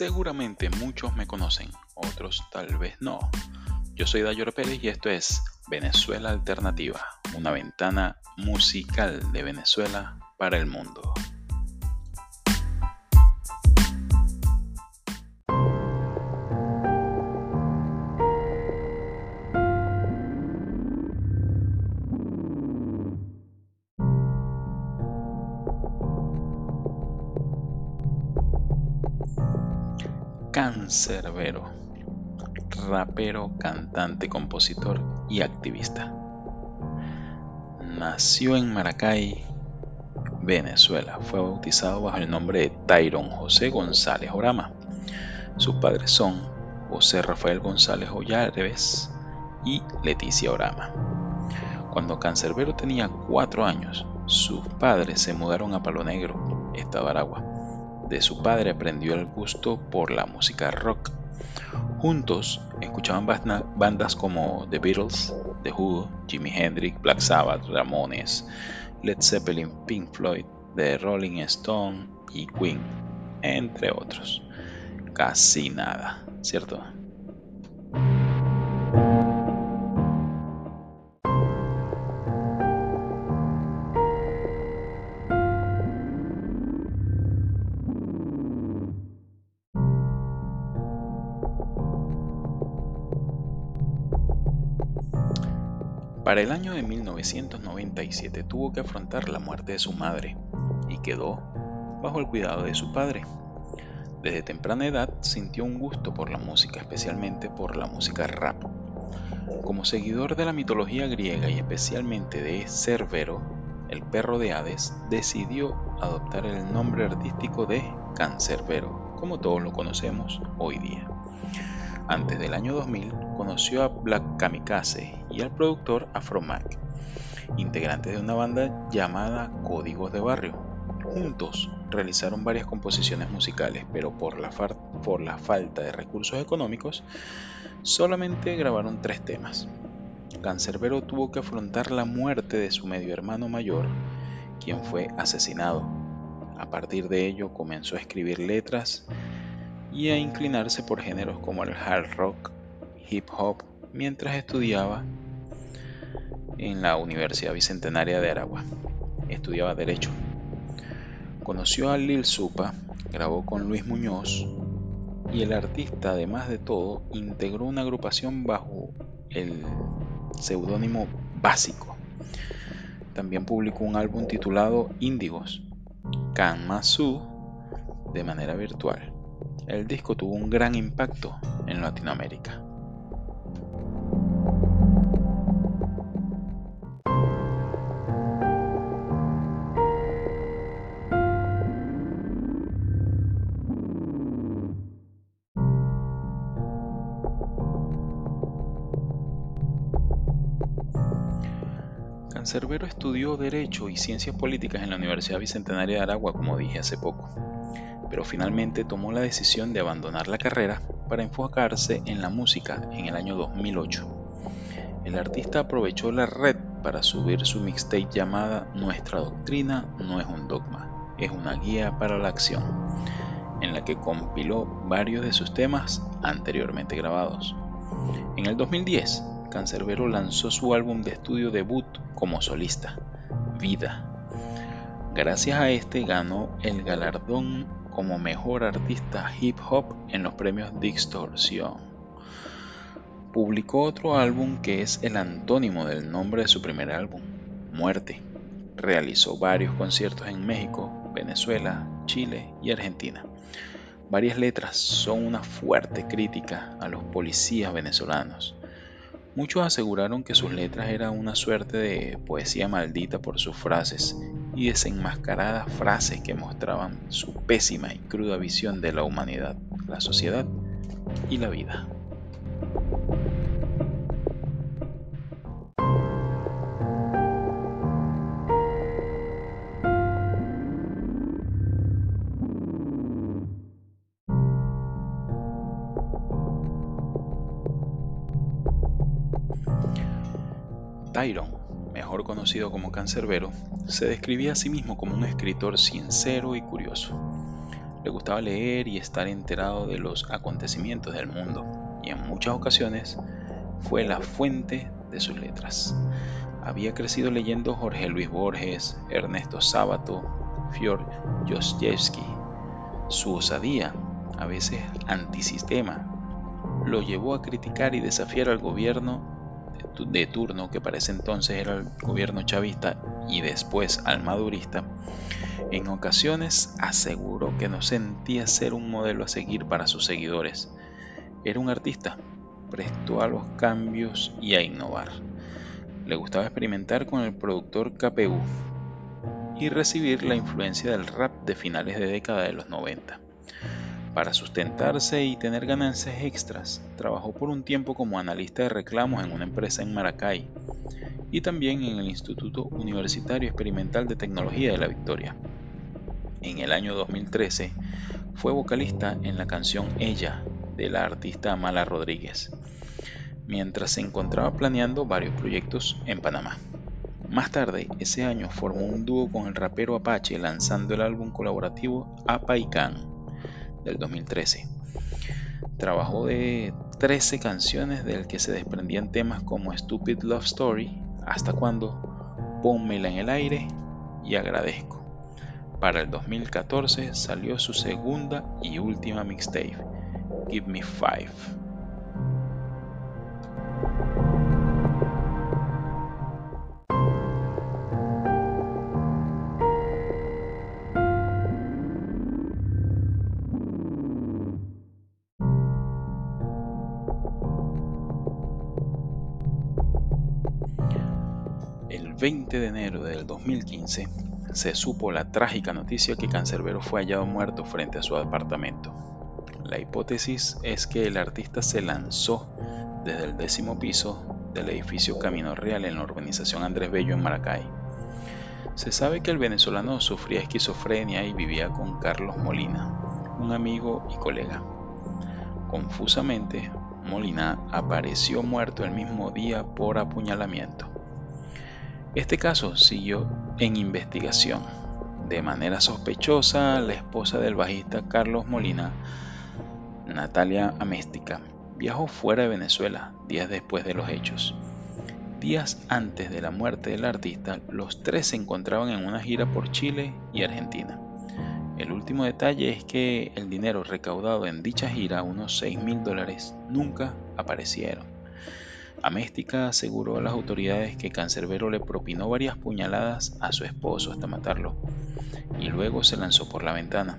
Seguramente muchos me conocen, otros tal vez no. Yo soy Dayor Pérez y esto es Venezuela Alternativa, una ventana musical de Venezuela para el mundo. Cancerbero, rapero, cantante, compositor y activista. Nació en Maracay, Venezuela. Fue bautizado bajo el nombre de Tyron José González Orama. Sus padres son José Rafael González Ollareves y Leticia Orama. Cuando Cancerbero tenía cuatro años, sus padres se mudaron a Palo Negro, Estado Aragua de su padre aprendió el gusto por la música rock. Juntos escuchaban bandas como The Beatles, The Who, Jimi Hendrix, Black Sabbath, Ramones, Led Zeppelin, Pink Floyd, The Rolling Stone y Queen, entre otros. Casi nada, ¿cierto? Para el año de 1997 tuvo que afrontar la muerte de su madre y quedó bajo el cuidado de su padre. Desde temprana edad sintió un gusto por la música, especialmente por la música rap. Como seguidor de la mitología griega y especialmente de Cerbero, el perro de Hades, decidió adoptar el nombre artístico de Cancerbero, como todos lo conocemos hoy día. Antes del año 2000, conoció a Black Kamikaze y al productor Afro Mac, integrantes de una banda llamada Códigos de Barrio. Juntos realizaron varias composiciones musicales, pero por la, por la falta de recursos económicos, solamente grabaron tres temas. Cancerbero tuvo que afrontar la muerte de su medio hermano mayor, quien fue asesinado. A partir de ello comenzó a escribir letras y a inclinarse por géneros como el hard rock, hip hop mientras estudiaba en la Universidad Bicentenaria de Aragua. Estudiaba Derecho. Conoció a Lil Supa, grabó con Luis Muñoz y el artista, además de todo, integró una agrupación bajo el seudónimo Básico. También publicó un álbum titulado Índigos, Kanmasu, de manera virtual. El disco tuvo un gran impacto en Latinoamérica. Cancerbero estudió Derecho y Ciencias Políticas en la Universidad Bicentenaria de Aragua, como dije hace poco, pero finalmente tomó la decisión de abandonar la carrera para enfocarse en la música en el año 2008. El artista aprovechó la red para subir su mixtape llamada Nuestra Doctrina no es un dogma, es una guía para la acción, en la que compiló varios de sus temas anteriormente grabados. En el 2010, Cancerbero lanzó su álbum de estudio debut como solista, Vida. Gracias a este ganó el galardón como mejor artista hip hop en los premios Distorsión. Publicó otro álbum que es el antónimo del nombre de su primer álbum, Muerte. Realizó varios conciertos en México, Venezuela, Chile y Argentina. Varias letras son una fuerte crítica a los policías venezolanos Muchos aseguraron que sus letras eran una suerte de poesía maldita por sus frases y desenmascaradas frases que mostraban su pésima y cruda visión de la humanidad, la sociedad y la vida. Mejor conocido como Cancerbero, se describía a sí mismo como un escritor sincero y curioso. Le gustaba leer y estar enterado de los acontecimientos del mundo y en muchas ocasiones fue la fuente de sus letras. Había crecido leyendo Jorge Luis Borges, Ernesto Sábato, Fyodor Dostoyevsky. Su osadía, a veces antisistema, lo llevó a criticar y desafiar al gobierno de turno, que para ese entonces era el gobierno chavista y después al madurista, en ocasiones aseguró que no sentía ser un modelo a seguir para sus seguidores. Era un artista, prestó a los cambios y a innovar. Le gustaba experimentar con el productor KPU y recibir la influencia del rap de finales de década de los 90. Para sustentarse y tener ganancias extras, trabajó por un tiempo como analista de reclamos en una empresa en Maracay y también en el Instituto Universitario Experimental de Tecnología de la Victoria. En el año 2013 fue vocalista en la canción Ella de la artista Amala Rodríguez, mientras se encontraba planeando varios proyectos en Panamá. Más tarde, ese año formó un dúo con el rapero Apache lanzando el álbum colaborativo Apaikan del 2013. Trabajó de 13 canciones del que se desprendían temas como Stupid Love Story, Hasta cuando, Pónmela en el aire y Agradezco. Para el 2014 salió su segunda y última mixtape, Give Me Five. 20 de enero del 2015 se supo la trágica noticia que Cancerbero fue hallado muerto frente a su apartamento. La hipótesis es que el artista se lanzó desde el décimo piso del edificio Camino Real en la urbanización Andrés Bello en Maracay. Se sabe que el venezolano sufría esquizofrenia y vivía con Carlos Molina, un amigo y colega. Confusamente, Molina apareció muerto el mismo día por apuñalamiento. Este caso siguió en investigación. De manera sospechosa, la esposa del bajista Carlos Molina, Natalia Améstica, viajó fuera de Venezuela días después de los hechos. Días antes de la muerte del artista, los tres se encontraban en una gira por Chile y Argentina. El último detalle es que el dinero recaudado en dicha gira, unos 6 mil dólares, nunca aparecieron. Améstica aseguró a las autoridades que Cancerbero le propinó varias puñaladas a su esposo hasta matarlo y luego se lanzó por la ventana.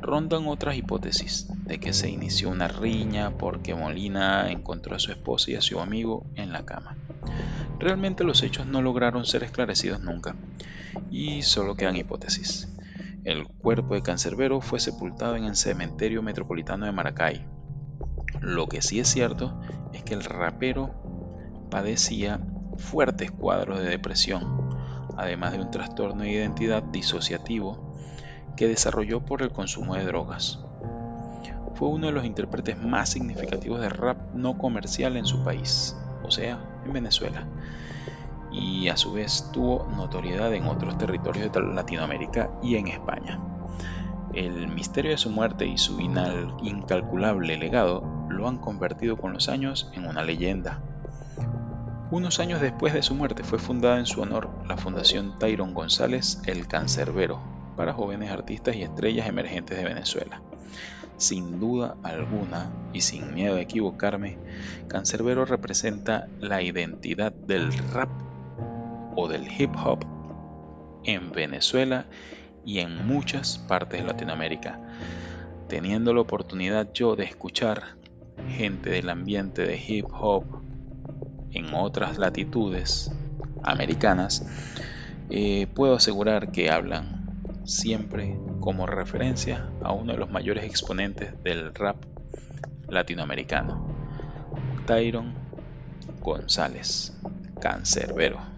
Rondan otras hipótesis de que se inició una riña porque Molina encontró a su esposa y a su amigo en la cama. Realmente los hechos no lograron ser esclarecidos nunca y solo quedan hipótesis. El cuerpo de Cancerbero fue sepultado en el cementerio metropolitano de Maracay. Lo que sí es cierto es que el rapero padecía fuertes cuadros de depresión, además de un trastorno de identidad disociativo que desarrolló por el consumo de drogas. Fue uno de los intérpretes más significativos de rap no comercial en su país, o sea, en Venezuela, y a su vez tuvo notoriedad en otros territorios de Latinoamérica y en España. El misterio de su muerte y su incalculable legado lo han convertido con los años en una leyenda. Unos años después de su muerte fue fundada en su honor la Fundación Tyron González El Cancerbero para jóvenes artistas y estrellas emergentes de Venezuela. Sin duda alguna y sin miedo a equivocarme, Cancerbero representa la identidad del rap o del hip hop en Venezuela y en muchas partes de Latinoamérica. Teniendo la oportunidad yo de escuchar gente del ambiente de hip hop en otras latitudes americanas, eh, puedo asegurar que hablan siempre como referencia a uno de los mayores exponentes del rap latinoamericano, Tyron González, cancerbero.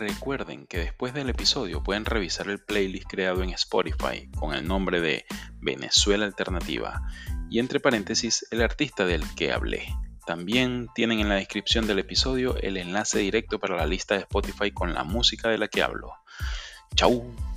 Recuerden que después del episodio pueden revisar el playlist creado en Spotify con el nombre de Venezuela Alternativa y entre paréntesis el artista del que hablé. También tienen en la descripción del episodio el enlace directo para la lista de Spotify con la música de la que hablo. Chau.